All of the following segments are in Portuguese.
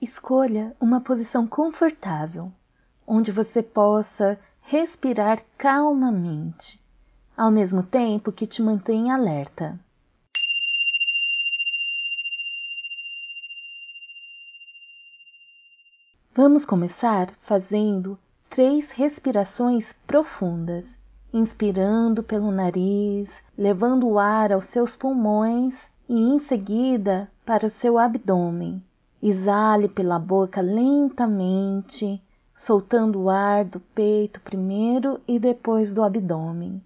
Escolha uma posição confortável, onde você possa respirar calmamente, ao mesmo tempo que te mantém alerta. Vamos começar fazendo três respirações profundas, inspirando pelo nariz, levando o ar aos seus pulmões e em seguida para o seu abdômen. Exale pela boca lentamente, soltando o ar do peito primeiro e depois do abdômen.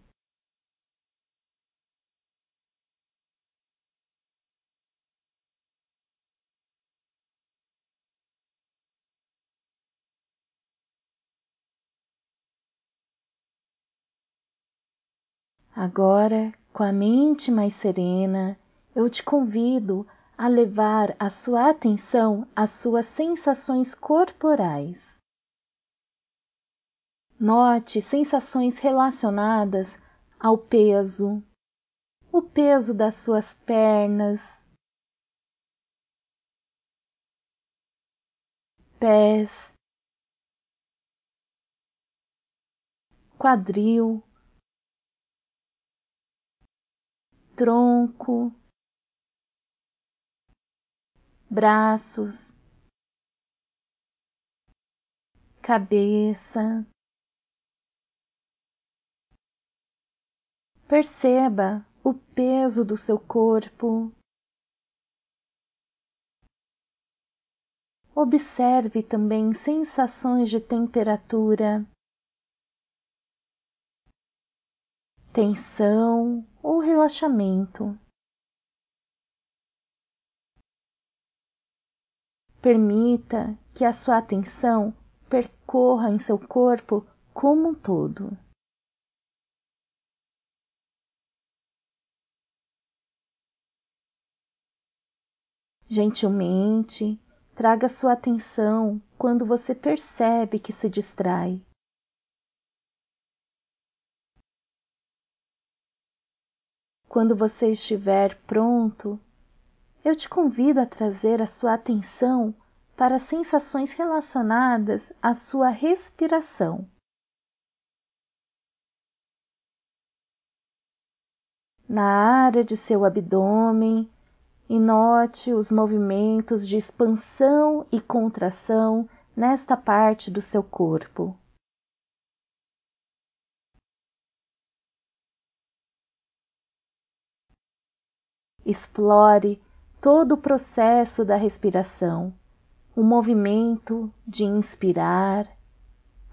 Agora, com a mente mais serena, eu te convido a levar a sua atenção às suas sensações corporais. Note sensações relacionadas ao peso, o peso das suas pernas, pés, quadril, tronco, braços, cabeça. Perceba o peso do seu corpo. Observe também sensações de temperatura, tensão ou relaxamento. Permita que a sua atenção percorra em seu corpo como um todo. Gentilmente, traga sua atenção quando você percebe que se distrai. Quando você estiver pronto, eu te convido a trazer a sua atenção para sensações relacionadas à sua respiração. Na área de seu abdômen, e note os movimentos de expansão e contração nesta parte do seu corpo. Explore todo o processo da respiração, o movimento de inspirar,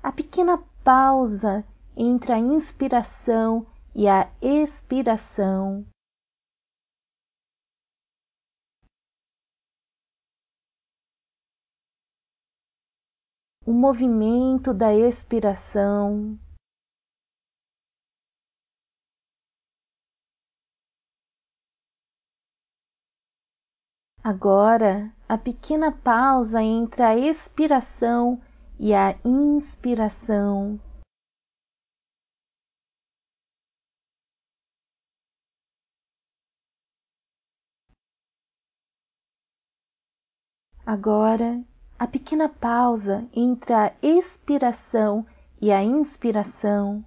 a pequena pausa entre a inspiração e a expiração. O movimento da expiração. Agora, a pequena pausa entre a expiração e a inspiração. Agora, a pequena pausa entre a expiração e a inspiração.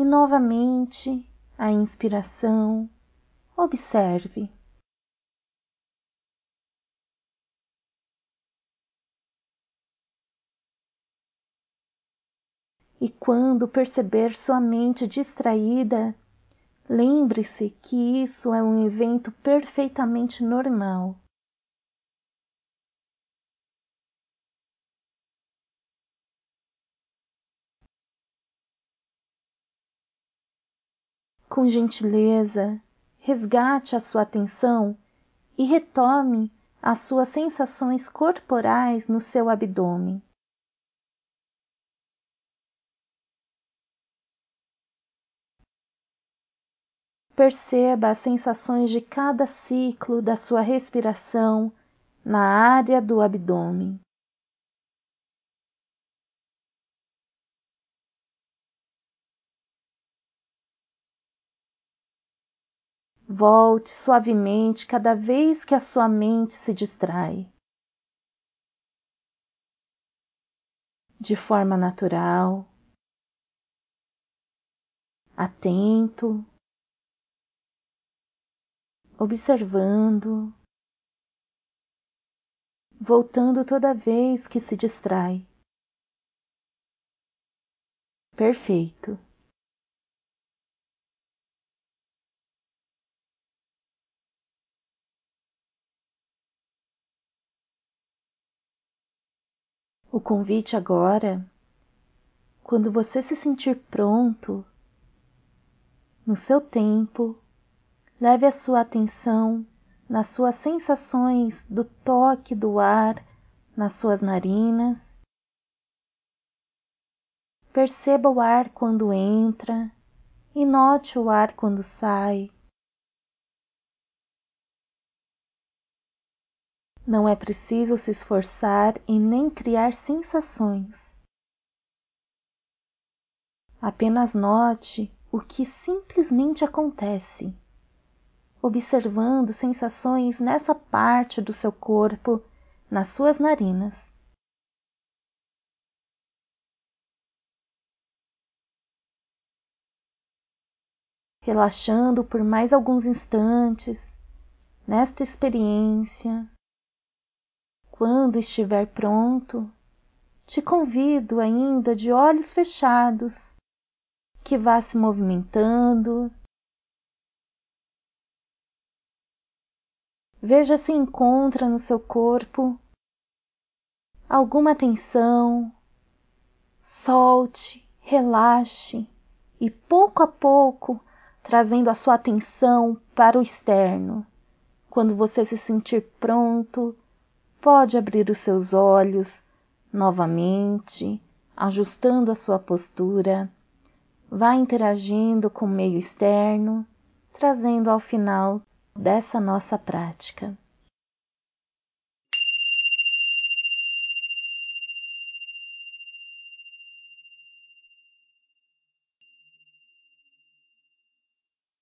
E novamente a inspiração. Observe. E quando perceber sua mente distraída, lembre-se que isso é um evento perfeitamente normal. Com gentileza, resgate a sua atenção e retome as suas sensações corporais no seu abdômen. Perceba as sensações de cada ciclo da sua respiração na área do abdômen. Volte suavemente cada vez que a sua mente se distrai. De forma natural, atento, observando, voltando toda vez que se distrai. Perfeito. O convite agora, quando você se sentir pronto, no seu tempo, leve a sua atenção nas suas sensações do toque do ar nas suas narinas. Perceba o ar quando entra e note o ar quando sai. Não é preciso se esforçar e nem criar sensações. Apenas note o que simplesmente acontece, observando sensações nessa parte do seu corpo, nas suas narinas. Relaxando por mais alguns instantes nesta experiência quando estiver pronto, te convido ainda de olhos fechados que vá se movimentando. Veja se encontra no seu corpo alguma tensão. Solte, relaxe e pouco a pouco trazendo a sua atenção para o externo. Quando você se sentir pronto, pode abrir os seus olhos novamente, ajustando a sua postura, vá interagindo com o meio externo, trazendo ao final dessa nossa prática.